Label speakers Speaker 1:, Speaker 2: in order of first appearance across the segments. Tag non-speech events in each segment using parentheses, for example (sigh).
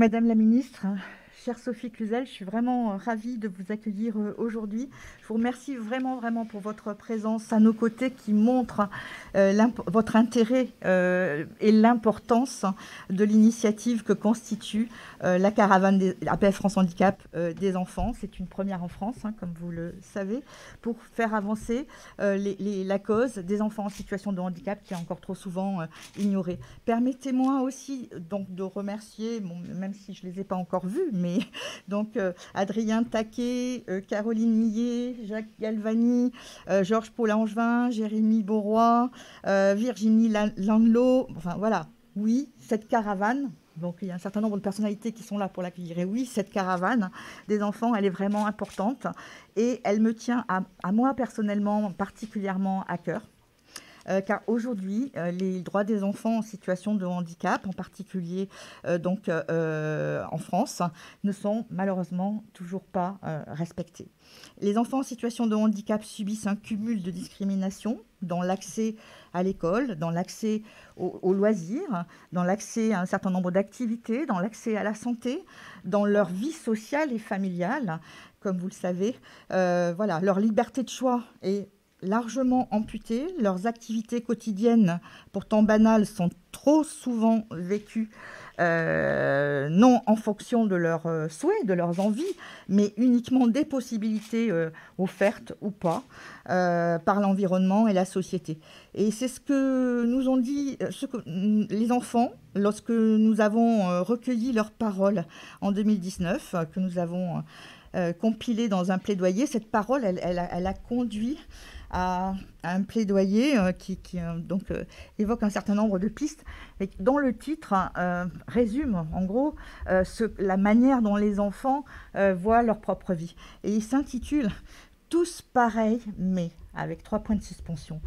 Speaker 1: Madame la ministre, chère Sophie Cluzel, je suis vraiment ravie de vous accueillir aujourd'hui. Je vous remercie vraiment, vraiment pour votre présence à nos côtés qui montre votre intérêt et l'importance de l'initiative que constitue la caravane des APF France Handicap des enfants. C'est une première en France, hein, comme vous le savez, pour faire avancer la cause des enfants en situation de handicap qui est encore trop souvent ignorée. Permettez-moi aussi donc de remercier, même si je ne les ai pas encore vus, mais (laughs) donc Adrien Taquet, Caroline Millet, Jacques Galvani, Georges Paul Angevin, Jérémy Beauroy, Virginie Landelot. Enfin voilà, oui, cette caravane, donc il y a un certain nombre de personnalités qui sont là pour l'accueillir. Et oui, cette caravane des enfants, elle est vraiment importante et elle me tient à moi personnellement particulièrement à cœur. Euh, car aujourd'hui, euh, les droits des enfants en situation de handicap, en particulier euh, donc, en France, ne sont malheureusement toujours pas respectés. Les enfants en situation de handicap subissent un cumul de discrimination dans l'accès à l'école, dans l'accès aux, loisirs, dans l'accès à un certain nombre d'activités, dans l'accès à la santé, dans leur vie sociale et familiale, comme vous le savez. voilà, leur liberté de choix est largement amputés. Leurs activités quotidiennes, pourtant banales, sont trop souvent vécues euh, non en fonction de leurs euh, souhaits, de leurs envies, mais uniquement des possibilités euh, offertes ou pas par l'environnement et la société. Et c'est ce que nous ont dit les enfants lorsque nous avons recueilli leurs paroles en 2019, que nous avons compilé dans un plaidoyer. Cette parole, elle, elle a conduit à, un plaidoyer euh, qui, euh, euh, évoque un certain nombre de pistes, dont le titre résume en gros la manière dont les enfants voient leur propre vie. Et il s'intitule Tous pareils, mais avec trois points de suspension.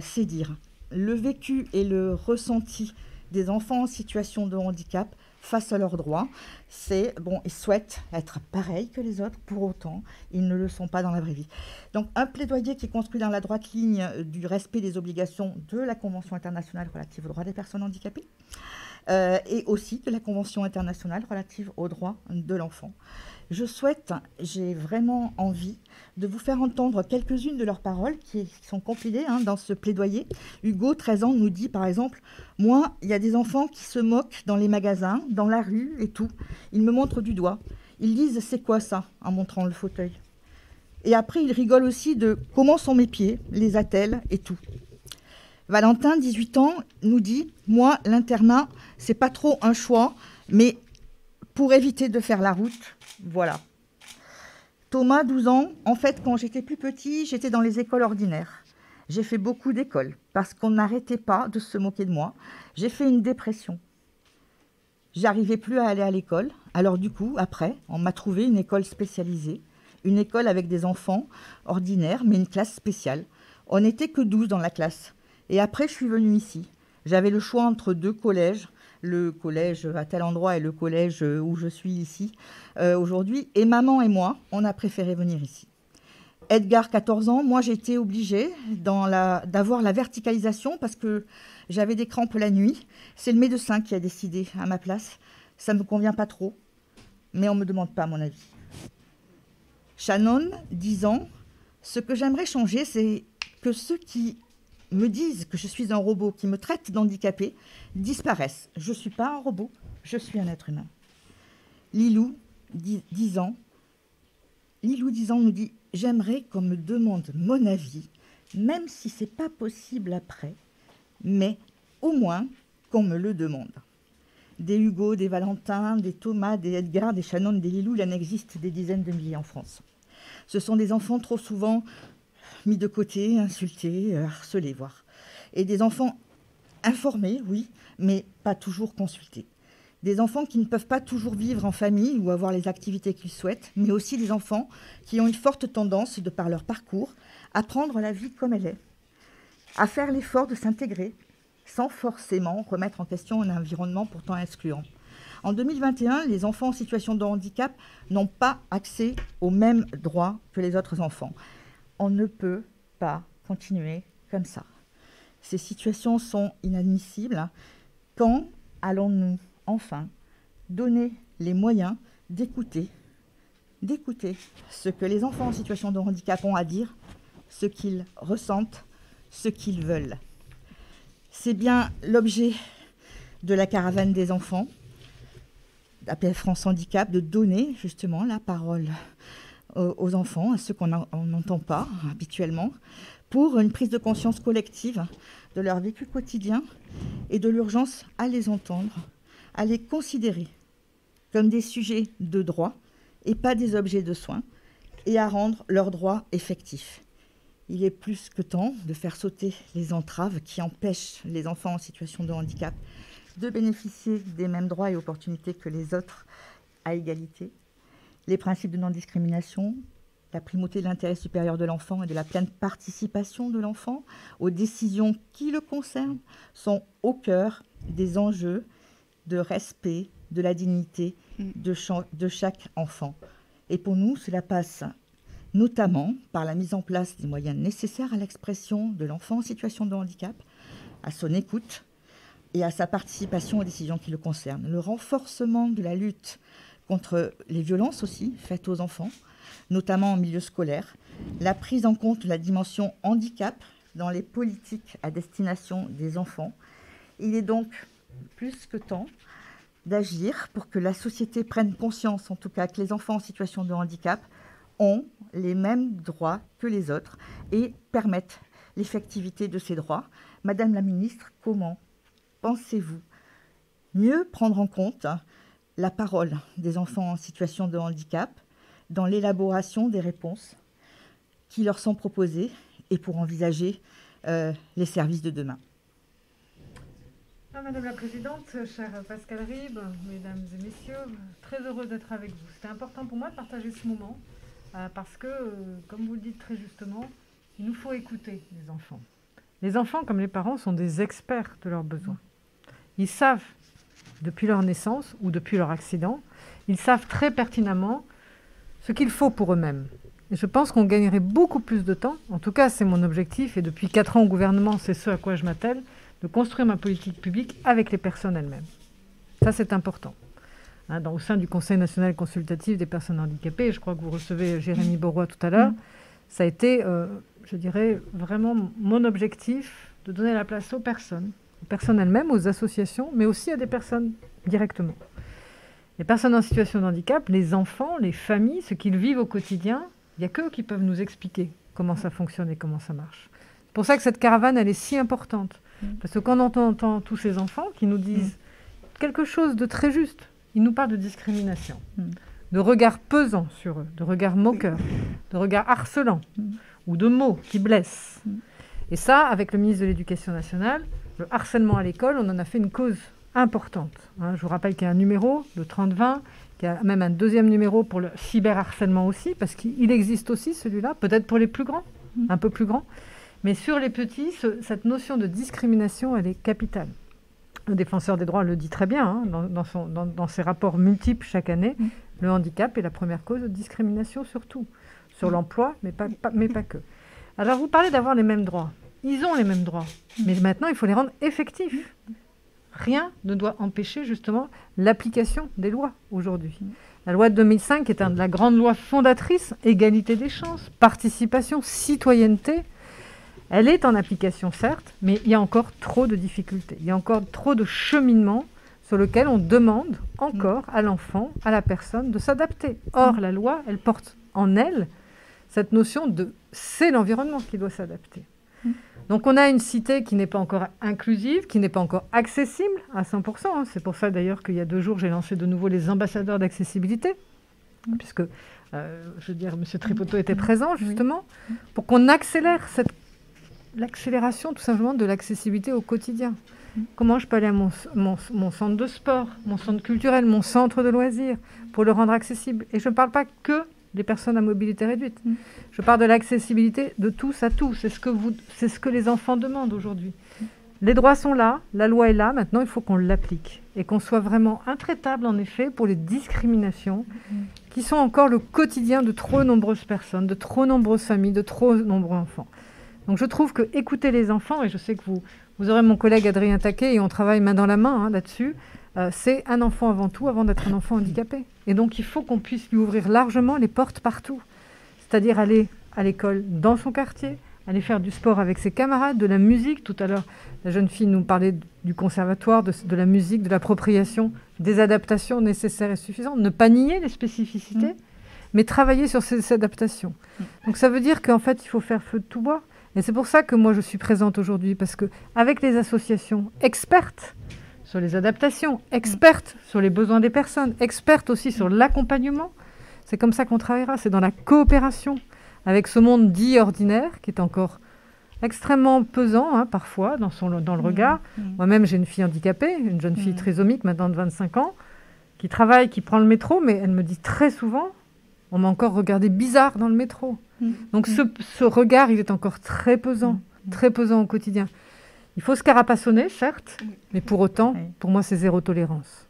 Speaker 1: C'est dire le vécu et le ressenti des enfants en situation de handicap face à leurs droits. C'est, bon, ils souhaitent être pareils que les autres, pour autant, ils ne le sont pas dans la vraie vie. Donc, un plaidoyer qui est construit dans la droite ligne du respect des obligations de la Convention internationale relative aux droits des personnes handicapées euh, et aussi de la Convention internationale relative aux droits de l'enfant. Je souhaite, j'ai vraiment envie de vous faire entendre quelques-unes de leurs paroles qui, sont compilées hein, dans ce plaidoyer. Hugo, 13 ans, nous dit par exemple Moi, il y a des enfants qui se moquent dans les magasins, dans la rue et tout. Ils me montrent du doigt. Ils disent C'est quoi ça en montrant le fauteuil. Et après, ils rigolent aussi de comment sont mes pieds, les attelles et tout. Valentin, 18 ans, nous dit Moi, l'internat, c'est pas trop un choix, mais pour éviter de faire la route, voilà. Thomas, 12 ans, en fait, quand j'étais plus petit, j'étais dans les écoles ordinaires. J'ai fait beaucoup d'écoles parce qu'on n'arrêtait pas de se moquer de moi. J'ai fait une dépression. J'arrivais plus à aller à l'école. Alors du coup, après, on m'a trouvé une école spécialisée, une école avec des enfants ordinaires, mais une classe spéciale. On n'était que 12 dans la classe. Et après, je suis venue ici. J'avais le choix entre deux collèges le collège à tel endroit et le collège où je suis ici euh, aujourd'hui. Et maman et moi, on a préféré venir ici. Edgar, 14 ans, moi j'ai été obligée d'avoir la verticalisation parce que j'avais des crampes la nuit. C'est le médecin qui a décidé à ma place. Ça ne me convient pas trop, mais on ne me demande pas mon avis. Shannon, 10 ans, ce que j'aimerais changer, c'est que ceux qui me disent que je suis un robot, qui me traitent d'handicapé, disparaissent. Je ne suis pas un robot, je suis un être humain. Lilou, 10 ans, Lilou, 10 ans, nous dit J'aimerais qu'on me demande mon avis, même si ce n'est pas possible après, mais au moins qu'on me le demande. Des Hugo, des Valentin, des Thomas, des Edgar, des Shannon, des Lilou, il en existe des dizaines de milliers en France. Ce sont des enfants trop souvent mis de côté, insultés, harcelés, voire. Et des enfants informés, oui, mais pas toujours consultés. Des enfants qui ne peuvent pas toujours vivre en famille ou avoir les activités qu'ils souhaitent, mais aussi des enfants qui ont une forte tendance, de par leur parcours, à prendre la vie comme elle est, à faire l'effort de s'intégrer, sans forcément remettre en question un environnement pourtant excluant. En 2021, les enfants en situation de handicap n'ont pas accès aux mêmes droits que les autres enfants on ne peut pas continuer comme ça. Ces situations sont inadmissibles. Quand allons-nous enfin donner les moyens d'écouter, d'écouter ce que les enfants en situation de handicap ont à dire, ce qu'ils ressentent, ce qu'ils veulent? C'est bien l'objet de la caravane des enfants, d'APF France Handicap, de donner justement la parole aux enfants, à ceux qu'on n'entend pas habituellement, pour une prise de conscience collective de leur vécu quotidien et de l'urgence à les entendre, à les considérer comme des sujets de droit et pas des objets de soins, et à rendre leurs droits effectifs. Il est plus que temps de faire sauter les entraves qui empêchent les enfants en situation de handicap de bénéficier des mêmes droits et opportunités que les autres à égalité. Les principes de non-discrimination, la primauté de l'intérêt supérieur de l'enfant et de la pleine participation de l'enfant aux décisions qui le concernent sont au cœur des enjeux de respect de la dignité mm. de, de chaque enfant. Et pour nous, cela passe notamment par la mise en place des moyens nécessaires à l'expression de l'enfant en situation de handicap, à son écoute et à sa participation aux décisions qui le concernent. Le renforcement de la lutte contre les violences aussi faites aux enfants, notamment en milieu scolaire, la prise en compte de la dimension handicap dans les politiques à destination des enfants. Il est donc plus que temps d'agir pour que la société prenne conscience, en tout cas, que les enfants en situation de handicap ont les mêmes droits que les autres et permettent l'effectivité de ces droits. Madame la ministre, comment pensez-vous mieux prendre en compte la parole des enfants en situation de handicap dans l'élaboration des réponses qui leur sont proposées et pour envisager euh, les services de demain
Speaker 2: ah, Madame la Présidente, chère Pascal Ribes, Mesdames et Messieurs, très heureuse d'être avec vous. C'était important pour moi de partager ce moment euh, parce que, euh, comme vous le dites très justement, il nous faut écouter les enfants. Les enfants, comme les parents, sont des experts de leurs besoins. Ils savent, depuis leur naissance ou depuis leur accident, ils savent très pertinemment ce qu'il faut pour eux-mêmes. Et je pense qu'on gagnerait beaucoup plus de temps, en tout cas c'est mon objectif, et depuis 4 ans au gouvernement, c'est ce à quoi je m'attelle, de construire ma politique publique avec les personnes elles-mêmes. Ça, c'est important. Hein, au sein du Conseil national consultatif des personnes handicapées, je crois que vous recevez Jérémy Borrois tout à l'heure, ça a été, euh, je dirais, vraiment mon objectif de donner la place aux personnes, aux personnes elles-mêmes, aux associations, mais aussi à des personnes directement. Les personnes en situation de handicap, les enfants, les familles, ce qu'ils vivent au quotidien, il n'y a qu'eux qui peuvent nous expliquer comment ça fonctionne et comment ça marche. C'est pour ça que cette caravane, elle est si importante. Parce que quand on entend, tous ces enfants qui nous disent quelque chose de très juste, ils nous parlent de discrimination, de regard pesant sur eux, de regard moqueur, de regard harcelant ou de mots qui blessent. Et ça, avec le ministre de l'Éducation nationale, le harcèlement à l'école, on en a fait une cause importante. Hein. je vous rappelle qu'il y a un numéro, le 30-20, qu'il y a même un deuxième numéro pour le cyberharcèlement aussi, parce qu'il existe aussi celui-là, peut-être pour les plus grands, un peu plus grands. Mais sur les petits, cette notion de discrimination, elle est capitale. Le défenseur des droits le dit très bien hein, dans, ses rapports multiples chaque année. Mm. Le handicap est la première cause de discrimination surtout, sur mm. l'emploi, mais pas, mais pas que. Alors vous parlez d'avoir les mêmes droits. Ils ont les mêmes droits, mais maintenant il faut les rendre effectifs. Rien ne doit empêcher justement l'application des lois aujourd'hui. La loi de 2005 est une, la grande loi fondatrice, égalité des chances, participation, citoyenneté, elle est en application, certes, mais il y a encore trop de difficultés. Il y a encore trop de cheminement sur lequel on demande encore à l'enfant, à la personne, de s'adapter. Or, la loi, elle porte en elle cette notion de c'est l'environnement qui doit s'adapter. Donc on a une cité qui n'est pas encore inclusive, qui n'est pas encore accessible à 100%. Hein. C'est pour ça d'ailleurs qu'il y a deux jours, j'ai lancé de nouveau les ambassadeurs d'accessibilité, puisque, euh, je veux dire, M. Tripoto était présent justement, pour qu'on accélère cette l'accélération tout simplement de l'accessibilité au quotidien. Comment je peux aller à mon, mon, centre de sport, mon centre culturel, mon centre de loisirs pour le rendre accessible? Et je ne parle pas que des personnes à mobilité réduite. Je parle de l'accessibilité de tous à tous. C'est ce, que vous, c'est ce que les enfants demandent aujourd'hui. Les droits sont là, la loi est là, maintenant il faut qu'on l'applique et qu'on soit vraiment intraitable en effet pour les discriminations qui sont encore le quotidien de trop nombreuses personnes, de trop nombreuses familles, de trop nombreux enfants. Donc je trouve que écouter les enfants, et je sais que vous, vous aurez mon collègue Adrien Taquet, et on travaille main dans la main hein, là-dessus, euh, c'est un enfant avant tout, avant d'être un enfant handicapé. Et donc il faut qu'on puisse lui ouvrir largement les portes partout. C'est-à-dire aller à l'école dans son quartier, aller faire du sport avec ses camarades, de la musique. Tout à l'heure, la jeune fille nous parlait du conservatoire, de, la musique, de l'appropriation, des adaptations nécessaires et suffisantes. Ne pas nier les spécificités, mm. mais travailler sur ces, adaptations. Mm. Donc ça veut dire qu'en fait, il faut faire feu de tout bois. Et c'est pour ça que moi, je suis présente aujourd'hui, parce qu'avec les associations expertes sur les adaptations, expertes sur les besoins des personnes, expertes aussi sur l'accompagnement, c'est comme ça qu'on travaillera, c'est dans la coopération avec ce monde dit ordinaire, qui est encore extrêmement pesant hein, parfois dans, son, dans le mmh, regard. Mmh. Moi-même, j'ai une fille handicapée, une jeune fille mmh. trisomique maintenant de 25 ans, qui travaille, qui prend le métro, mais elle me dit très souvent, on m'a encore regardé bizarre dans le métro. Donc ce, regard, il est encore très pesant, très pesant au quotidien. Il faut se carapassonner, certes, mais pour autant, pour moi, c'est zéro tolérance.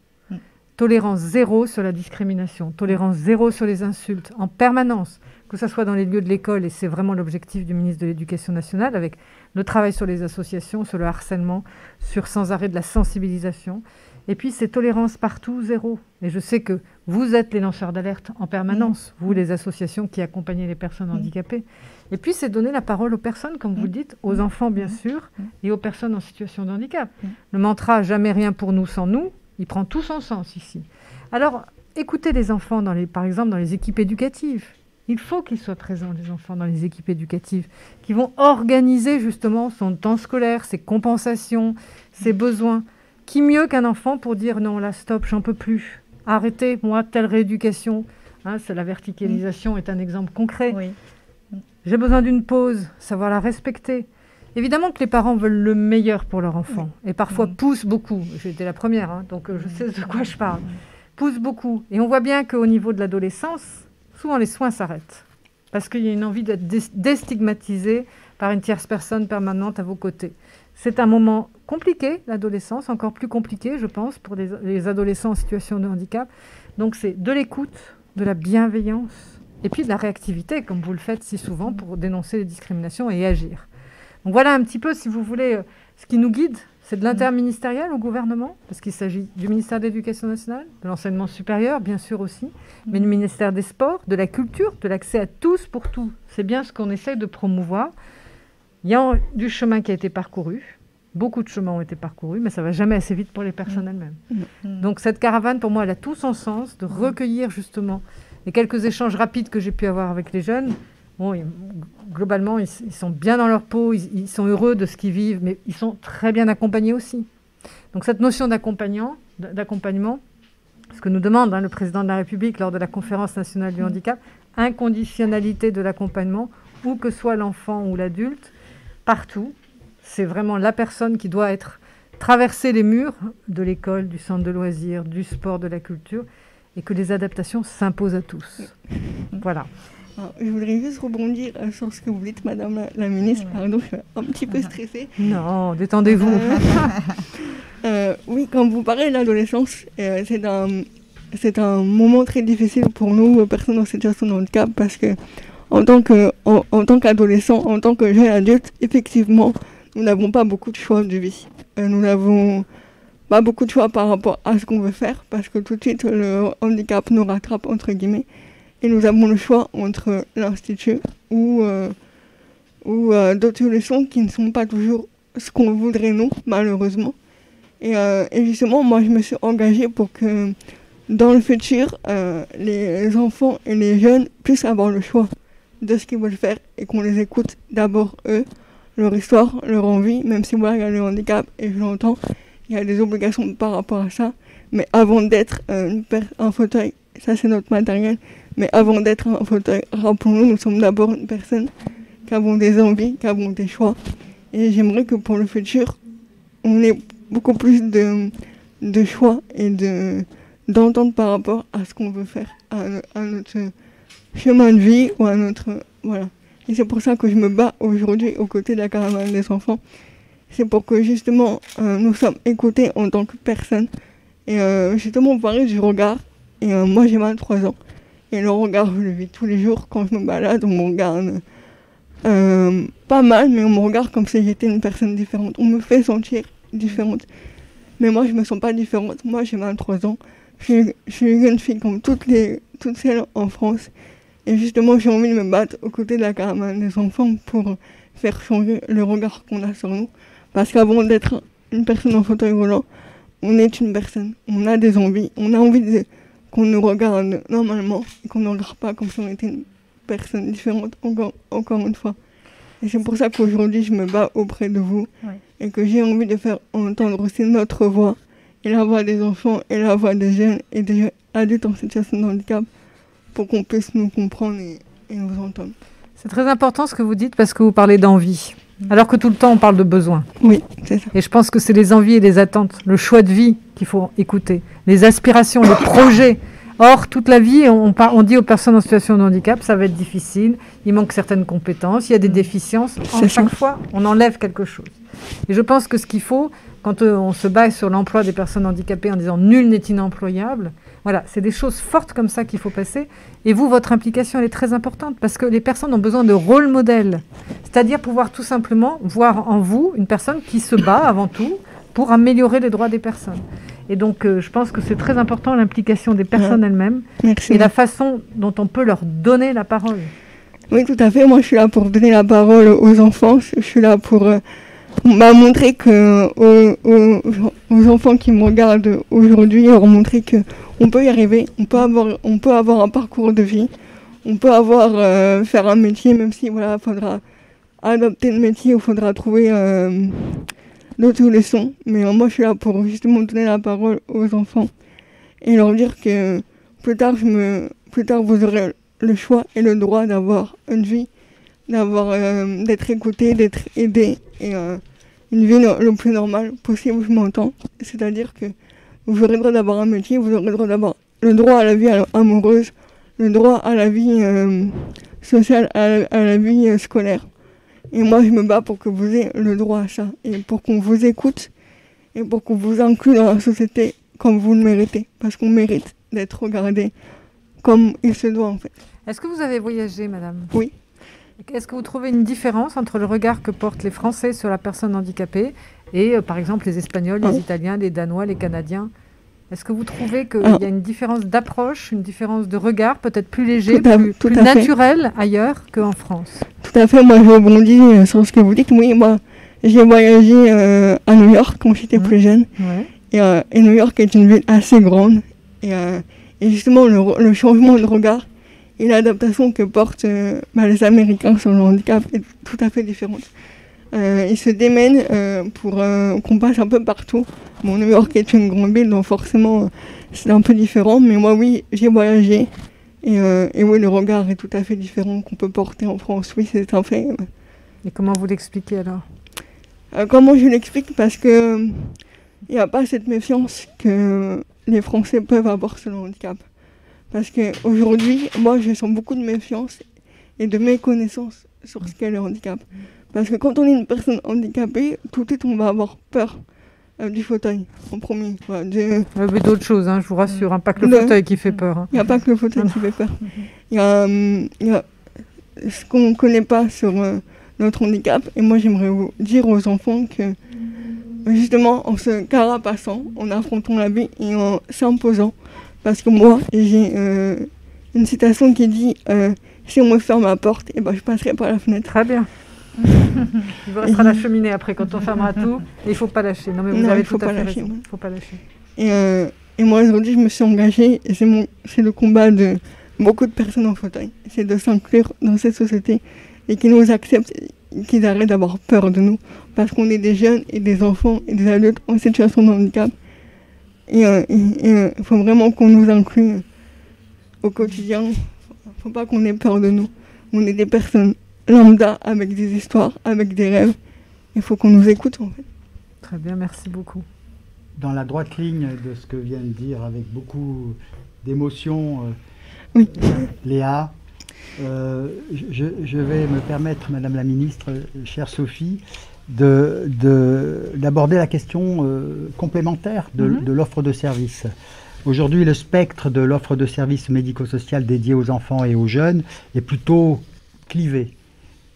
Speaker 2: Tolérance zéro sur la discrimination, tolérance zéro sur les insultes, en permanence que ce soit dans les lieux de l'école, et c'est vraiment l'objectif du ministre de l'Éducation nationale, avec le travail sur les associations, sur le harcèlement, sur sans arrêt de la sensibilisation. Et puis, c'est tolérance partout, zéro. Et je sais que vous êtes les lanceurs d'alerte en permanence, vous, les associations qui accompagnez les personnes handicapées. Et puis, c'est donner la parole aux personnes, comme vous le dites, aux enfants, bien sûr, et aux personnes en situation de handicap. Le mantra « jamais rien pour nous sans nous », il prend tout son sens ici. Alors, écoutez les enfants, dans les, par exemple, dans les équipes éducatives. Il faut qu'ils soient présents, les enfants, dans les équipes éducatives, qui vont organiser justement son temps scolaire, ses compensations, ses besoins. Qui mieux qu'un enfant pour dire non, là, stop, j'en peux plus. Arrêtez, moi, telle rééducation. Hein, la verticalisation est un exemple concret. J'ai besoin d'une pause, savoir la respecter. Évidemment que les parents veulent le meilleur pour leur enfant et parfois poussent beaucoup. J'étais la première, hein, donc euh, je sais de quoi je parle. Poussent beaucoup. Et on voit bien qu'au niveau de l'adolescence, souvent les soins s'arrêtent parce qu'il y a une envie d'être déstigmatisé par une tierce personne permanente à vos côtés. C'est un moment compliqué, l'adolescence, encore plus compliqué, je pense, pour les, adolescents en situation de handicap. Donc c'est de l'écoute, de la bienveillance, et puis de la réactivité, comme vous le faites si souvent, pour dénoncer les discriminations et agir. Donc voilà un petit peu, si vous voulez, euh, ce qui nous guide c'est de l'interministériel au gouvernement, parce qu'il s'agit du ministère de l'Éducation nationale, de l'enseignement supérieur, bien sûr aussi, mais du ministère des Sports, de la culture, de l'accès à tous pour tout. C'est bien ce qu'on essaie de promouvoir. Il y a du chemin qui a été parcouru. Beaucoup de chemins ont été parcourus, mais ça va jamais assez vite pour les personnes mm. elles-mêmes. Mm. Donc cette caravane, pour moi, elle a tout son sens de recueillir justement les quelques échanges rapides que j'ai pu avoir avec les jeunes Bon, globalement, ils, sont bien dans leur peau, ils, sont heureux de ce qu'ils vivent, mais ils sont très bien accompagnés aussi. Donc cette notion d'accompagnement, ce que nous demande hein, le président de la République lors de la conférence nationale du handicap, inconditionnalité de l'accompagnement, où que soit l'enfant ou l'adulte, partout, c'est vraiment la personne qui doit être traverser les murs de l'école, du centre de loisirs, du sport, de la culture, et que les adaptations s'imposent à tous. Voilà.
Speaker 3: Je voudrais juste rebondir euh, sur ce que vous dites, Madame la, ministre. Pardon, je suis un petit peu stressée.
Speaker 2: Non, détendez-vous. Euh, (laughs)
Speaker 3: euh, oui, quand vous parlez de l'adolescence, c'est un, c'est un moment très difficile pour nous, personnes en situation de handicap, parce que en tant, que, en, tant qu'adolescent, en tant que jeune adulte, effectivement, nous n'avons pas beaucoup de choix de vie. nous n'avons beaucoup de choix par rapport à ce qu'on veut faire, parce que tout de suite, le handicap nous rattrape, entre guillemets et nous avons le choix entre l'institut ou, euh, ou euh, d'autres solutions qui ne sont pas toujours ce qu'on voudrait nous, malheureusement. Et, euh, et, justement, moi, je me suis engagée pour que dans le futur, les enfants et les jeunes puissent avoir le choix de ce qu'ils veulent faire et qu'on les écoute d'abord eux, leur histoire, leur envie, même si moi, il y a le handicap et je l'entends, il y a des obligations par rapport à ça. Mais avant d'être un fauteuil, ça c'est notre matériel, mais avant d'être un fauteuil, rappelons-nous, nous sommes d'abord une personne qui avons des envies, qui avons des choix. Et j'aimerais que pour le futur, on ait beaucoup plus de, choix et de d'entente par rapport à ce qu'on veut faire, à, notre chemin de vie ou à notre... Voilà. Et c'est pour ça que je me bats aujourd'hui aux côtés de la caravane des enfants. C'est pour que justement euh, nous sommes écoutés en tant que personne. Et euh, justement, on parlait du regard. Et euh, moi, j'ai 23 ans. Et le regard, je le vis tous les jours quand je me balade, on me regarde pas mal, mais on me regarde comme si j'étais une personne différente. On me fait sentir différente. Mais moi, je me sens pas différente. Moi, j'ai 23 ans. Je suis, une jeune fille comme toutes, les, toutes celles en France. Et justement, j'ai envie de me battre aux côtés de la caravane des enfants pour faire changer le regard qu'on a sur nous. Parce qu'avant d'être une personne en fauteuil roulant, on est une personne. On a des envies. On a envie qu'on nous regarde normalement et qu'on ne regarde pas comme si on était une personne différente, encore, encore une fois. Et c'est pour ça qu'aujourd'hui, je me bats auprès de vous et que j'ai envie de faire entendre aussi notre voix et la voix des enfants et la voix des jeunes et des adultes en situation de handicap pour qu'on puisse nous comprendre et, nous entendre.
Speaker 2: C'est très important ce que vous dites parce que vous parlez d'envie. Alors que tout le temps on parle de besoin.
Speaker 3: Oui, c'est ça.
Speaker 2: Et je pense que c'est les envies et les attentes, le choix de vie qu'il faut écouter, les aspirations, les (coughs) projets. Or, toute la vie, on, on, dit aux personnes en situation de handicap, ça va être difficile, il manque certaines compétences, il y a des déficiences. En chaque fois, on enlève quelque chose. Et je pense que ce qu'il faut, quand euh, on se base sur l'emploi des personnes handicapées en disant nul n'est inemployable, voilà, c'est des choses fortes comme ça qu'il faut passer. Et vous, votre implication, elle est très importante parce que les personnes ont besoin de rôle modèle. C'est-à-dire pouvoir tout simplement voir en vous une personne qui se bat avant tout pour améliorer les droits des personnes. Et donc, euh, je pense que c'est très important l'implication des personnes elles-mêmes et la façon dont on peut leur donner la parole.
Speaker 3: Oui, tout à fait. Moi, je suis là pour donner la parole aux enfants. Je suis là pour euh, m'a montré que aux, enfants qui me regardent aujourd'hui, leur montrer que on peut y arriver, on peut avoir, on peut avoir un parcours de vie, on peut avoir euh, faire un métier, même si voilà, faudra adopter le métier ou faudra trouver euh, d'autres solutions. Mais euh, moi, je suis là pour justement donner la parole aux enfants et leur dire que plus tard, je me, plus tard, vous aurez le choix et le droit d'avoir une vie, d'avoir, d'être écouté, d'être aidé et une vie le, plus normale possible, je m'entends. C'est-à-dire que vous aurez le droit d'avoir un métier, vous aurez le droit d'avoir le droit à la vie amoureuse, le droit à la vie euh, sociale, à la, vie euh, scolaire. Et moi, je me bats pour que vous ayez le droit à ça, et pour qu'on vous écoute, et pour qu'on vous inclue dans la société comme vous le méritez, parce qu'on mérite d'être regardé comme il se doit en fait.
Speaker 2: Est-ce que vous avez voyagé, madame?
Speaker 3: Oui.
Speaker 2: Est-ce que vous trouvez une différence entre le regard que portent les Français sur la personne handicapée et, euh, par exemple, les Espagnols, les. Italiens, les Danois, les Canadiens? Est-ce que vous trouvez qu'il y a une différence d'approche, une différence de regard, peut-être plus léger, plus, naturel ailleurs qu'en France?
Speaker 3: Tout à fait. Moi, je rebondis euh, sur ce que vous dites. Oui, moi, j'ai voyagé euh, à New York quand j'étais plus jeune. Et, New York est une ville assez grande. Et, justement, le changement de regard et l'adaptation que portent euh, bah, les Américains sur le handicap est tout à fait différente. Euh, ils se démènent euh, pour qu'on passe un peu partout. Bon, New York est une grande ville, donc forcément c'est un peu différent. Mais moi, oui, j'ai voyagé. Et, et, oui, le regard est tout à fait différent qu'on peut porter en France. Oui, c'est un fait.
Speaker 2: Et comment vous l'expliquez alors?
Speaker 3: Comment je l'explique? Parce que il n'y a pas cette méfiance que les Français peuvent avoir sur le handicap. Parce qu'aujourd'hui, moi, je sens beaucoup de méfiance et de méconnaissance sur ce qu'est le handicap. Parce que quand on est une personne handicapée, tout de suite, on va avoir peur euh, du fauteuil, en premier.
Speaker 2: Il y a d'autres choses, hein, je vous rassure, hein, pas que le, fauteuil qui fait peur. Hein.
Speaker 3: Il n'y a pas que le fauteuil qui fait peur. Il y, a, ce qu'on ne connaît pas sur euh, notre handicap. Et moi, j'aimerais vous dire aux enfants que, justement, en se carapassant, en affrontant la vie et en s'imposant, parce que moi, j'ai euh, une citation qui dit euh, Si on me ferme la porte, eh ben, je passerai par la fenêtre.
Speaker 2: Très bien. il vous restera la cheminée après quand on fermera tout. il ne faut pas lâcher. Non, mais vous avez tout à fait raison. Il ne faut pas lâcher.
Speaker 3: Et, euh, et moi, aujourd'hui, je me suis engagée. Et c'est le combat de beaucoup de personnes en fauteuil. C'est de s'inclure dans cette société et qu'ils nous acceptent, qu'ils arrêtent d'avoir peur de nous. Parce qu'on est des jeunes et des enfants et des adultes en situation de handicap. Et il euh, euh, faut vraiment qu'on nous inclue au quotidien. Il ne faut pas qu'on ait peur de nous. On est des personnes lambda avec des histoires, avec des rêves. Il faut qu'on nous écoute en fait.
Speaker 2: Très bien, merci beaucoup.
Speaker 4: Dans la droite ligne de ce que vient de dire avec beaucoup d'émotion
Speaker 3: euh,
Speaker 4: Léa, je, je, vais me permettre, Madame la Ministre, chère Sophie, d'aborder de, la question euh, complémentaire mhm. de, l'offre de services. Aujourd'hui, le spectre de l'offre de services médico-social dédié aux enfants et aux jeunes est plutôt clivé.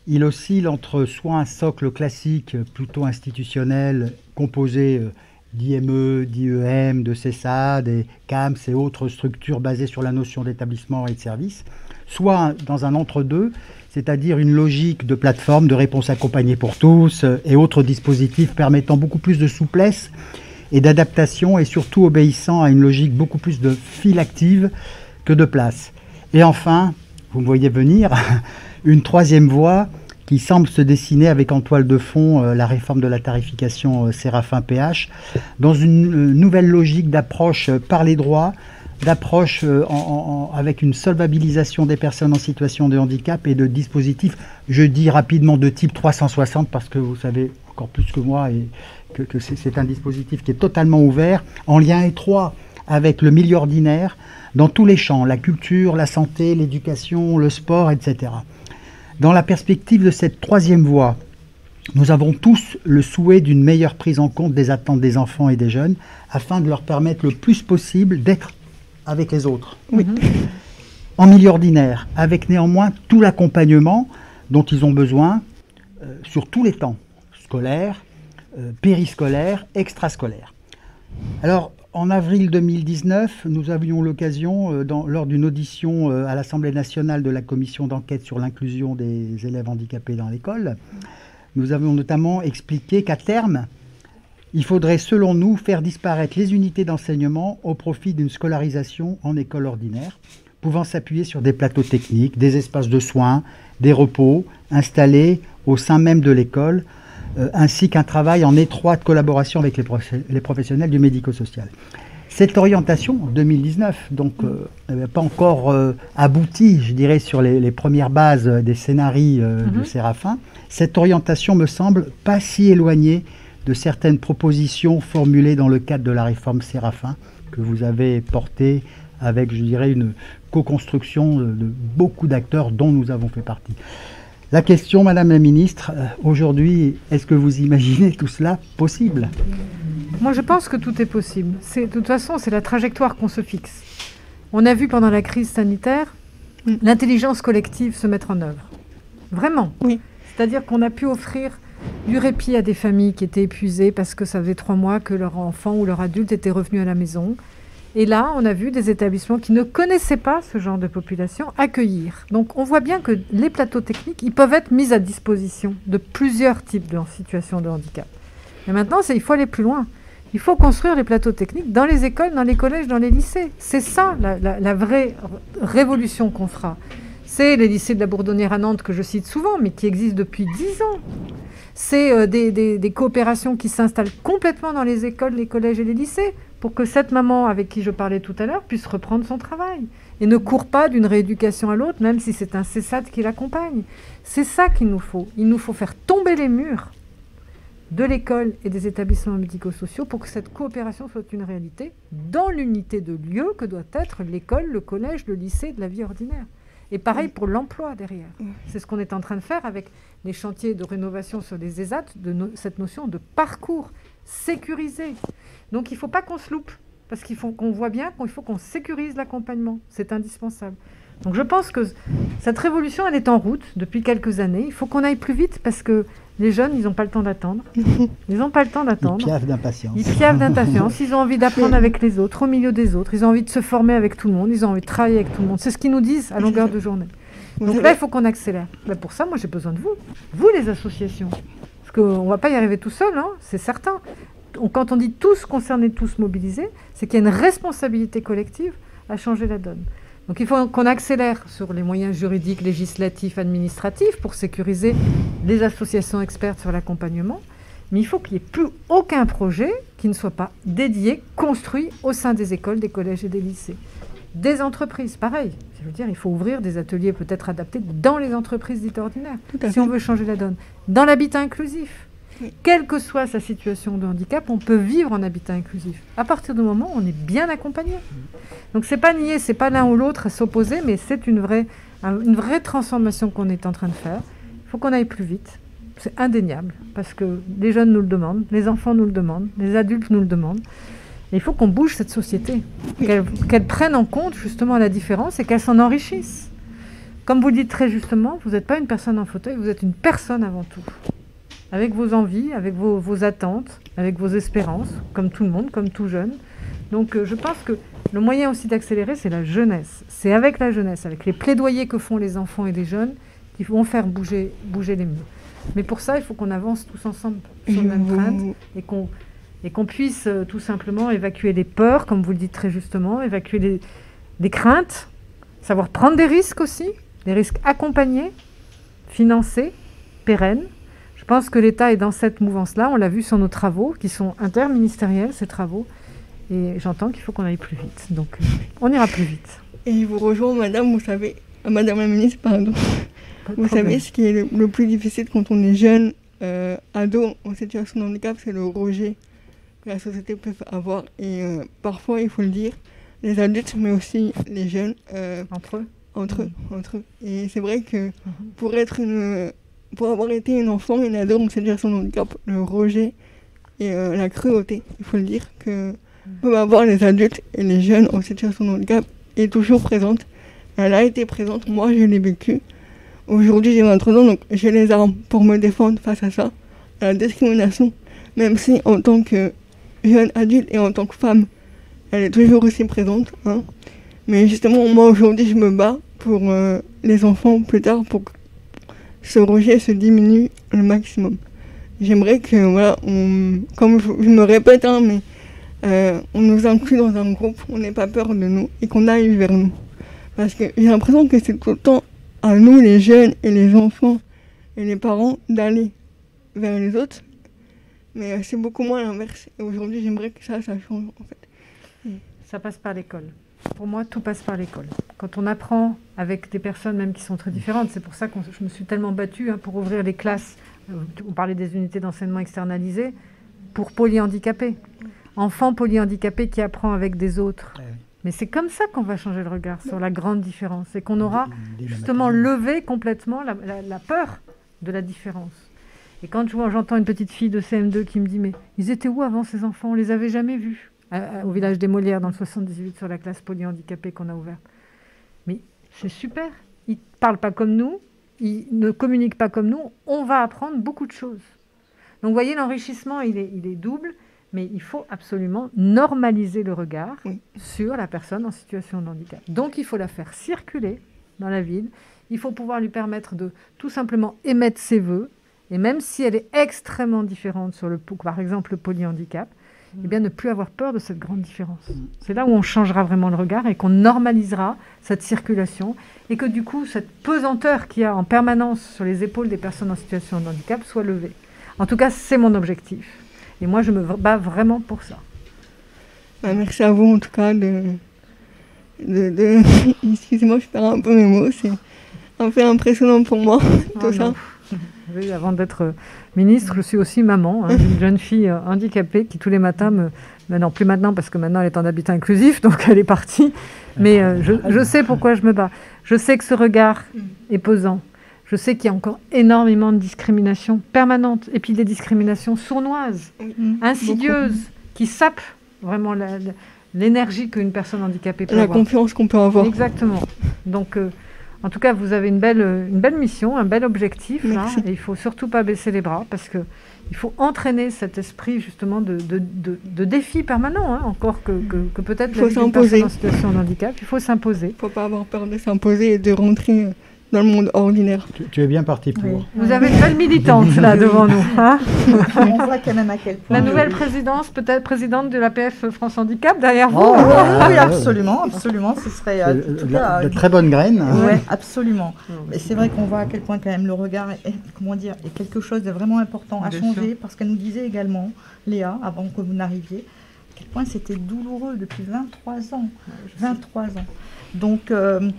Speaker 4: Il oscille entre soit un socle classique, plutôt institutionnel, composé euh, d'IME, d'IEM, de CESA, des CAMS et autres structures basées sur la notion d'établissement et de service, soit dans un entre-deux, c'est-à-dire une logique de plateforme de réponse accompagnée pour tous euh, et autres dispositifs permettant beaucoup plus de souplesse et d'adaptation et surtout obéissant à une logique beaucoup plus de file active que de place. Et enfin, vous me voyez venir, (laughs) une troisième voie qui semble se dessiner avec en toile de fond euh, la réforme de la tarification euh, Séraphin PH, dans une nouvelle logique d'approche par les droits, d'approche euh, avec une solvabilisation des personnes en situation de handicap et de dispositifs, je dis rapidement de type 360 parce que vous savez encore plus que moi et que, c'est un dispositif qui est totalement ouvert, en lien étroit avec le milieu ordinaire dans tous les champs, la culture, la santé, l'éducation, le sport, etc. Dans la perspective de cette troisième voie, nous avons tous le souhait d'une meilleure prise en compte des attentes des enfants et des jeunes afin de leur permettre le plus possible d'être avec les autres. Oui. En milieu ordinaire, avec néanmoins tout l'accompagnement dont ils ont besoin euh, sur tous les temps, scolaire, euh, périscolaire, extrascolaire. Alors, en avril 2019, nous avions l'occasion, euh, lors d'une audition à l'Assemblée nationale de la commission d'enquête sur l'inclusion des élèves handicapés dans l'école, nous avons notamment expliqué qu'à terme, il faudrait, selon nous, faire disparaître les unités d'enseignement au profit d'une scolarisation en école ordinaire, pouvant s'appuyer sur des plateaux techniques, des espaces de soins, des repos installés au sein même de l'école, euh, ainsi qu'un travail en étroite collaboration avec les, professionnels du médico-social. Cette orientation, en 2019, donc euh, n'avait pas encore euh, abouti, je dirais, sur les, premières bases des scénarios de mhm. Séraphin. Cette orientation me semble pas si éloignée de certaines propositions formulées dans le cadre de la réforme Séraphin, que vous avez portée avec, je dirais, une co-construction de, beaucoup d'acteurs dont nous avons fait partie. La question, Madame la Ministre, euh, aujourd'hui, est-ce que vous imaginez tout cela possible?
Speaker 2: Moi, je pense que tout est possible. De toute façon, c'est la trajectoire qu'on se fixe. On a vu pendant la crise sanitaire l'intelligence collective se mettre en œuvre. Vraiment. Oui. C'est-à-dire qu'on a pu offrir du répit à des familles qui étaient épuisées parce que ça faisait trois mois que leur enfant ou leur adulte était revenu à la maison. Et là, on a vu des établissements qui ne connaissaient pas ce genre de population accueillir. Donc on voit bien que les plateaux techniques, ils peuvent être mis à disposition de plusieurs types de situations de handicap. Et maintenant, il faut aller plus loin. Il faut construire les plateaux techniques dans les écoles, dans les collèges, dans les lycées. C'est ça la vraie révolution qu'on fera. C'est les lycées de la Bourdonnière à Nantes que je cite souvent, mais qui existent depuis dix ans c'est euh, des, coopérations qui s'installent complètement dans les écoles, les collèges et les lycées pour que cette maman avec qui je parlais tout à l'heure puisse reprendre son travail et ne court pas d'une rééducation à l'autre, même si c'est un CESAD qui l'accompagne. C'est ça qu'il nous faut. Il nous faut faire tomber les murs de l'école et des établissements médico-sociaux pour que cette coopération soit une réalité dans l'unité de lieu que doit être l'école, le collège, le lycée de la vie ordinaire. Et pareil pour l'emploi derrière. C'est ce qu'on est en train de faire avec les chantiers de rénovation sur les ESAT, de cette notion de parcours sécurisé. Donc il ne faut pas qu'on se loupe, parce qu'il faut qu'on voit bien qu'il faut qu'on sécurise l'accompagnement. C'est indispensable. Donc je pense que cette révolution, elle est en route depuis quelques années. Il faut qu'on aille plus vite parce que les jeunes, ils n'ont pas le temps d'attendre. (laughs) Ils n'ont pas le temps d'attendre.
Speaker 4: Ils piavent d'impatience.
Speaker 2: Ils piavent d'impatience. Ils ont envie d'apprendre (laughs) avec les autres, au milieu des autres. Ils ont envie de se former avec tout le monde. Ils ont envie de travailler avec tout le monde. C'est ce qu'ils nous disent à longueur de journée. Donc là, il faut qu'on accélère. Mais pour ça, moi, j'ai besoin de vous. Vous, les associations. Parce qu'on ne va pas y arriver tout seul, hein, c'est certain. Quand on dit tous concernés, tous mobilisés, c'est qu'il y a une responsabilité collective à changer la donne. Donc il faut qu'on accélère sur les moyens juridiques, législatifs, administratifs pour sécuriser les associations expertes sur l'accompagnement. Mais il faut qu'il n'y ait plus aucun projet qui ne soit pas dédié, construit au sein des écoles, des collèges et des lycées. Des entreprises, pareil. Je veux dire, il faut ouvrir des ateliers peut-être adaptés dans les entreprises dites ordinaires, si on veut changer la donne. Dans l'habitat inclusif, quelle que soit sa situation de handicap, on peut vivre en habitat inclusif. À partir du moment où on est bien accompagné. Donc c'est pas nier, c'est pas l'un ou l'autre à s'opposer, mais c'est une vraie, une vraie transformation qu'on est en train de faire. Il faut qu'on aille plus vite. C'est indéniable, parce que les jeunes nous le demandent, les enfants nous le demandent, les adultes nous le demandent. il faut qu'on bouge cette société, qu'elle prenne en compte justement la différence et qu'elle s'en enrichisse. Comme vous le dites très justement, vous n'êtes pas une personne en fauteuil, vous êtes une personne avant tout. Avec vos envies, avec vos, vos attentes, avec vos espérances, comme tout le monde, comme tout jeune. Donc euh, je pense que le moyen aussi d'accélérer, c'est la jeunesse. C'est avec la jeunesse, avec les plaidoyers que font les enfants et les jeunes, qui vont faire bouger, bouger les murs. Mais pour ça, il faut qu'on avance tous ensemble sur le même train et qu'on et qu'on puisse euh, tout simplement évacuer les peurs, comme vous le dites très justement, évacuer les, des craintes, savoir prendre des risques aussi, des risques accompagnés, financés, pérennes. Je pense que l'État est dans cette mouvance-là. On l'a vu sur nos travaux, qui sont interministériels, ces travaux. Et j'entends qu'il faut qu'on aille plus vite. Donc, euh, on ira plus vite.
Speaker 3: Et je vous rejoins, madame, vous savez, euh, madame la ministre, pardon. Vous savez, ce qui est le, le, plus difficile quand on est jeune, euh, ado, en situation de handicap, c'est le rejet que la société peut avoir. Et euh, parfois, il faut le dire, les adultes, mais aussi les jeunes.
Speaker 2: Euh, entre eux
Speaker 3: Entre eux, mmh. entre eux. Et c'est vrai que mmh. pour être une... Pour avoir été une enfant, une ado en situation de handicap, le rejet et euh, la cruauté, il faut le dire, que mmh. peuvent avoir les adultes et les jeunes en situation de handicap est toujours présente. Elle a été présente, moi je l'ai vécu. Aujourd'hui j'ai 23 ans, donc j'ai les armes pour me défendre face à ça, à la discrimination. Même si en tant que jeune adulte et en tant que femme, elle est toujours aussi présente. Hein. Mais justement, moi aujourd'hui, je me bats pour euh, les enfants plus tard, pour que ce rejet se diminue le maximum. J'aimerais que, voilà, comme je, me répète, hein, mais euh, on nous inclut dans un groupe, on n'ait pas peur de nous et qu'on aille vers nous. Parce que j'ai l'impression que c'est tout le temps à nous, les jeunes et les enfants et les parents, d'aller vers les autres mais euh, c'est beaucoup moins l'inverse. Et aujourd'hui, j'aimerais que ça, change.
Speaker 2: Ça passe par l'école. Pour moi, tout passe par l'école. Quand on apprend avec des personnes même qui sont très différentes, c'est pour ça que je me suis tellement battue hein, pour ouvrir les classes. Euh, on parlait des unités d'enseignement externalisées pour polyhandicapés. Enfants polyhandicapés qui apprend avec des autres. Ouais. Mais c'est comme ça qu'on va changer le regard sur la grande différence et qu'on aura justement levé complètement la, la, la peur de la différence. Et quand j'entends une petite fille de CM2 qui me dit Mais ils étaient où avant ces enfants? On les avait jamais vus à, au village des Molières dans le 78 sur la classe polyhandicapée qu'on a ouverte. Mais c'est super. Ils ne parlent pas comme nous, ils ne communiquent pas comme nous. On va apprendre beaucoup de choses. Donc vous voyez, l'enrichissement, il est, il est double, mais il faut absolument normaliser le regard oui. sur la personne en situation de handicap. Donc il faut la faire circuler dans la ville. Il faut pouvoir lui permettre de tout simplement émettre ses voeux, et même si elle est extrêmement différente sur le, par exemple, le polyhandicap. Eh bien, ne plus avoir peur de cette grande différence. C'est là où on changera vraiment le regard et qu'on normalisera cette circulation et que du coup, cette pesanteur qu'il y a en permanence sur les épaules des personnes en situation de handicap soit levée. En tout cas, c'est mon objectif. Et moi, je me bats vraiment pour ça.
Speaker 3: Bah, merci à vous, en tout cas, de... de, de... (laughs) Excusez-moi, je perds un peu mes mots. C'est un peu impressionnant pour moi, tout oh, ça. Non.
Speaker 2: Avant d'être ministre, je suis aussi maman hein, d'une jeune fille handicapée qui tous les matins me... non, plus maintenant parce que maintenant elle est en habitat inclusif, (laughs) donc elle est partie. Mais euh, je, je, sais pourquoi je me bats. Je sais que ce regard est pesant. Je sais qu'il y a encore énormément de discrimination permanente et puis des discriminations sournoises, oui, insidieuses, beaucoup. qui sapent vraiment l'énergie qu'une personne handicapée peut
Speaker 3: la
Speaker 2: avoir.
Speaker 3: La confiance qu'on peut avoir.
Speaker 2: Exactement. Donc... Euh, en tout cas, vous avez une belle, une belle mission, un bel objectif. Là, et il ne faut surtout pas baisser les bras parce qu'il faut entraîner cet esprit justement de, de, de, de défi permanent, hein, encore que, que, que peut-être
Speaker 3: la personne
Speaker 2: en situation de handicap. Il faut s'imposer. Il
Speaker 3: ne faut pas avoir peur de s'imposer et de rentrer dans le monde ordinaire.
Speaker 4: Tu, tu es bien parti pour. Oui.
Speaker 2: Vous avez une belle militante là devant nous. Hein (laughs)
Speaker 1: On voit quand même à quel point.
Speaker 2: La nouvelle présidence, peut-être présidente de l'APF France Handicap derrière vous.
Speaker 1: Oh, oui, oui, absolument, absolument. Ce serait euh,
Speaker 4: de, cas, de très bonnes graines.
Speaker 1: Oui, absolument. Mais c'est vrai qu'on voit à quel point quand même le regard est, comment dire, est quelque chose de vraiment important à bien changer sûr. parce qu'elle nous disait également, Léa, avant que vous n'arriviez, à quel point c'était douloureux depuis 23 ans. 23 ans. Donc, euh,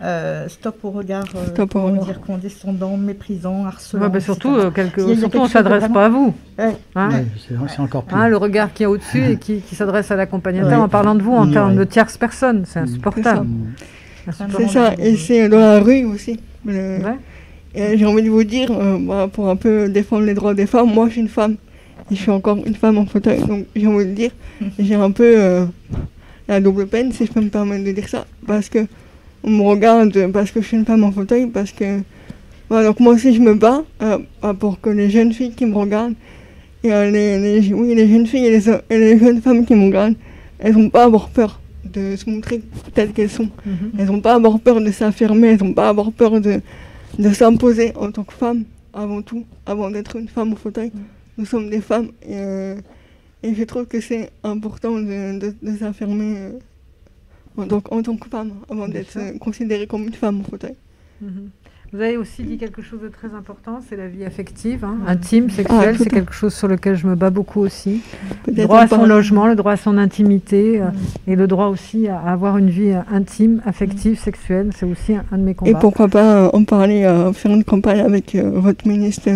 Speaker 1: euh, stop au regard, euh,
Speaker 3: stop au regard.
Speaker 1: dire condescendant, méprisant, harcelant.
Speaker 2: Ouais, bah surtout, euh, quelque... il y a, surtout on ne s'adresse vraiment... pas à vous.
Speaker 1: Ouais.
Speaker 2: Hein
Speaker 4: ouais, c'est encore plus.
Speaker 2: Hein, le regard qui est au-dessus et qui, qui s'adresse à l'accompagnateur en parlant de vous en termes de tierce personne, c'est insupportable.
Speaker 3: C'est ça, et c'est dans la rue aussi. Le... J'ai envie de vous dire, bah, pour un peu défendre les droits des femmes, moi je suis une femme. Et je suis encore une femme en fauteuil, donc j'ai envie de dire, j'ai un peu la double peine, si je peux me permettre de dire ça, parce que on me regarde parce que je suis une femme en fauteuil, parce que donc moi aussi je me bats pour que les jeunes filles qui me regardent, et les, oui, les jeunes filles et les, jeunes femmes qui me regardent, elles n'ont pas à avoir peur de se montrer telles qu'elles sont. Mhm. Elles n'ont pas à avoir peur de s'affirmer, elles n'ont pas à avoir peur de, de s'imposer en tant que femme avant tout, avant d'être une femme au fauteuil. Mhm. Nous sommes des femmes et, et je trouve que c'est important de, de, s'affirmer euh, donc, en tant que femme, avant d'être euh, considérée comme une femme au fauteuil.
Speaker 2: Mhm. Vous avez aussi dit quelque chose de très important, c'est la vie affective, hein, intime, sexuelle, ah, c'est quelque chose sur lequel je me bats beaucoup aussi. Le droit à son logement, le droit à son intimité euh, et le droit aussi à avoir une vie intime, affective, sexuelle, c'est aussi un, de mes combats.
Speaker 3: Et pourquoi pas en parler, faire une campagne avec votre ministre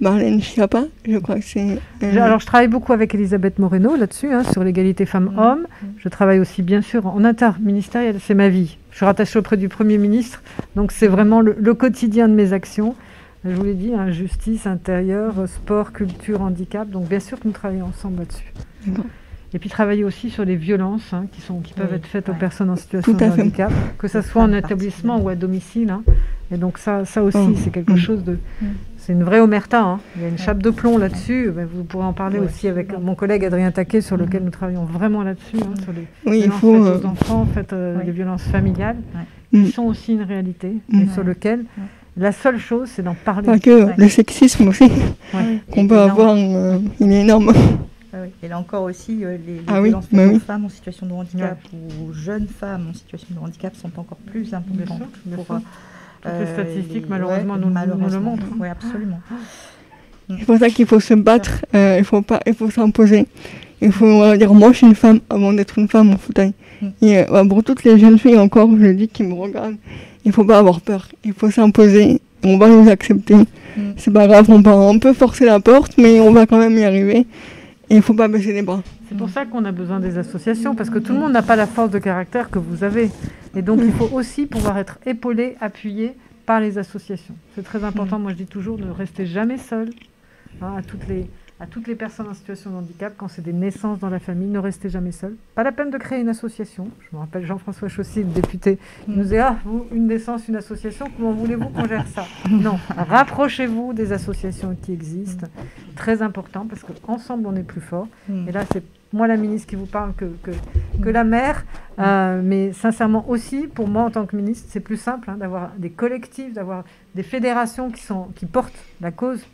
Speaker 3: Marlène Schiappa, je crois que c'est.
Speaker 2: Alors, je travaille beaucoup avec Elisabeth Moreno là-dessus, hein, sur l'égalité femmes-hommes. Mm. Je travaille aussi, bien sûr, en interministériel, c'est ma vie. Je suis rattachée auprès du Premier ministre, donc c'est vraiment le, quotidien de mes actions. Je vous l'ai dit, hein, justice, intérieur, sport, culture, handicap. Donc, bien sûr que nous travaillons ensemble là-dessus. Et puis travailler aussi sur les violences hein, qui, sont, qui peuvent être faites aux personnes en situation de handicap, que ce soit en établissement ou à domicile. Et donc ça, ça aussi, oh. c'est quelque chose de, mm. C'est une vraie omerta. Hein. Il y a une chape de plomb là-dessus. Ben, vous pourrez en parler aussi avec mon collègue Adrien Taquet, sur lequel nous travaillons vraiment là-dessus, hein, sur les oui, violences faut, faites aux euh, enfants, faites, euh, les violences familiales, qui mm. sont aussi une réalité, et sur lequel la seule chose, c'est d'en parler.
Speaker 3: Pas que le sexisme aussi, qu'on peut avoir, euh, il est énorme.
Speaker 1: Ah oui. Et là encore aussi, les, ah violences bah aux femmes en situation de handicap ou aux jeunes femmes en situation de handicap sont encore plus importantes pour
Speaker 2: toutes les statistiques, euh, malheureusement, nous, le montrent. Hein.
Speaker 1: Oui, absolument.
Speaker 3: C'est pour ça qu'il faut se battre, euh, il faut pas, il faut s'imposer. Il faut dire moi je suis une femme avant d'être une femme en fauteuil. Mm. Et euh, pour toutes les jeunes filles encore, je dis qui me regardent, il faut pas avoir peur. Il faut s'imposer. On va nous accepter. Mm. C'est pas grave, on, on peut forcer la porte, mais on va quand même y arriver. Et il faut pas baisser les bras.
Speaker 2: C'est pour ça qu'on a besoin des associations, parce que tout le monde n'a pas la force de caractère que vous avez. Et donc, il faut (laughs) aussi pouvoir être épaulé, appuyé par les associations. C'est très important, moi je dis toujours, ne rester jamais seul hein, à toutes les à toutes les personnes en situation de handicap, quand c'est des naissances dans la famille, ne restez jamais seul. Pas la peine de créer une association. Je me rappelle Jean-François Chaussy, le député, qui nous dit Ah, vous, une naissance, une association, comment voulez-vous qu'on gère ça? (laughs) Non, rapprochez-vous des associations qui existent. Très important, parce qu'ensemble, on est plus fort. Et là, c'est moi la ministre qui vous parle que, que, la mère, euh, mais sincèrement aussi, pour moi en tant que ministre, c'est plus simple hein, d'avoir des collectifs, d'avoir des fédérations qui, sont, qui portent la cause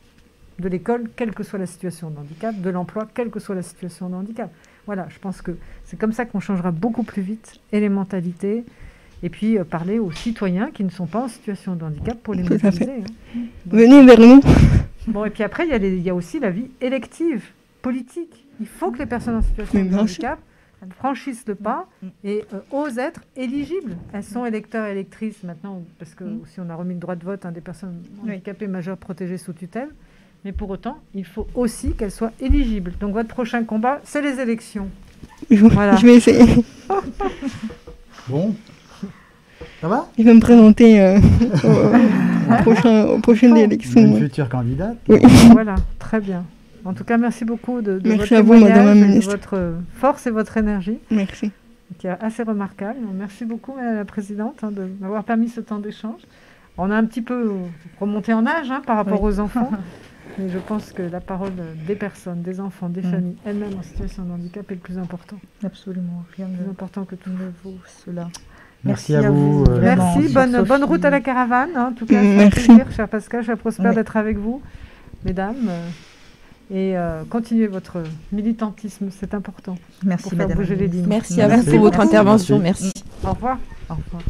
Speaker 2: de l'école, quelle que soit la situation de handicap, de l'emploi, quelle que soit la situation de handicap. Voilà, je pense que c'est comme ça qu'on changera beaucoup plus vite, et les mentalités, et puis euh, parler aux citoyens qui ne sont pas en situation de handicap pour les mobiliser. Hein.
Speaker 3: Venez vers nous.
Speaker 2: Bon, et puis après, il y, y, a aussi la vie élective, politique. Il faut que les personnes en situation de handicap franchissent le pas mm. et euh, osent être éligibles. Elles sont électeurs et électrices maintenant, parce que mm. aussi on a remis le droit de vote à des personnes handicapées majeures protégées sous tutelle. Mais pour autant, il faut aussi qu'elle soit éligible. Donc votre prochain combat, c'est les élections.
Speaker 3: Voilà. Je vais essayer. (laughs)
Speaker 4: bon. Ça va?
Speaker 3: Je vais me présenter euh, au, prochain, aux prochaines élections.
Speaker 4: Une future candidate?
Speaker 3: Oui.
Speaker 2: Voilà, très bien. En tout cas, merci beaucoup de, votre à vous, Madame votre force et votre énergie.
Speaker 3: Merci.
Speaker 2: Qui est assez remarquable. Merci beaucoup, Madame la Présidente, hein, de m'avoir permis ce temps d'échange. On a un petit peu remonté en âge hein, par rapport aux enfants. (laughs) Mais je pense que la parole des personnes, des enfants, des mm. familles, elles-mêmes en situation de handicap est le plus important.
Speaker 1: Absolument,
Speaker 2: rien de plus important que tout ne vaut cela.
Speaker 4: Merci, à vous.
Speaker 2: Euh, Merci, bonne, bonne route à la caravane. Hein, en tout cas,
Speaker 3: c'est un plaisir,
Speaker 2: cher Pascal, cher Prosper, d'être avec vous, mesdames. Et euh, continuez votre militantisme, c'est important.
Speaker 1: Merci,
Speaker 2: pour faire bouger les lignes.
Speaker 1: Merci à vous pour votre intervention. Merci.
Speaker 2: Au revoir. Au revoir.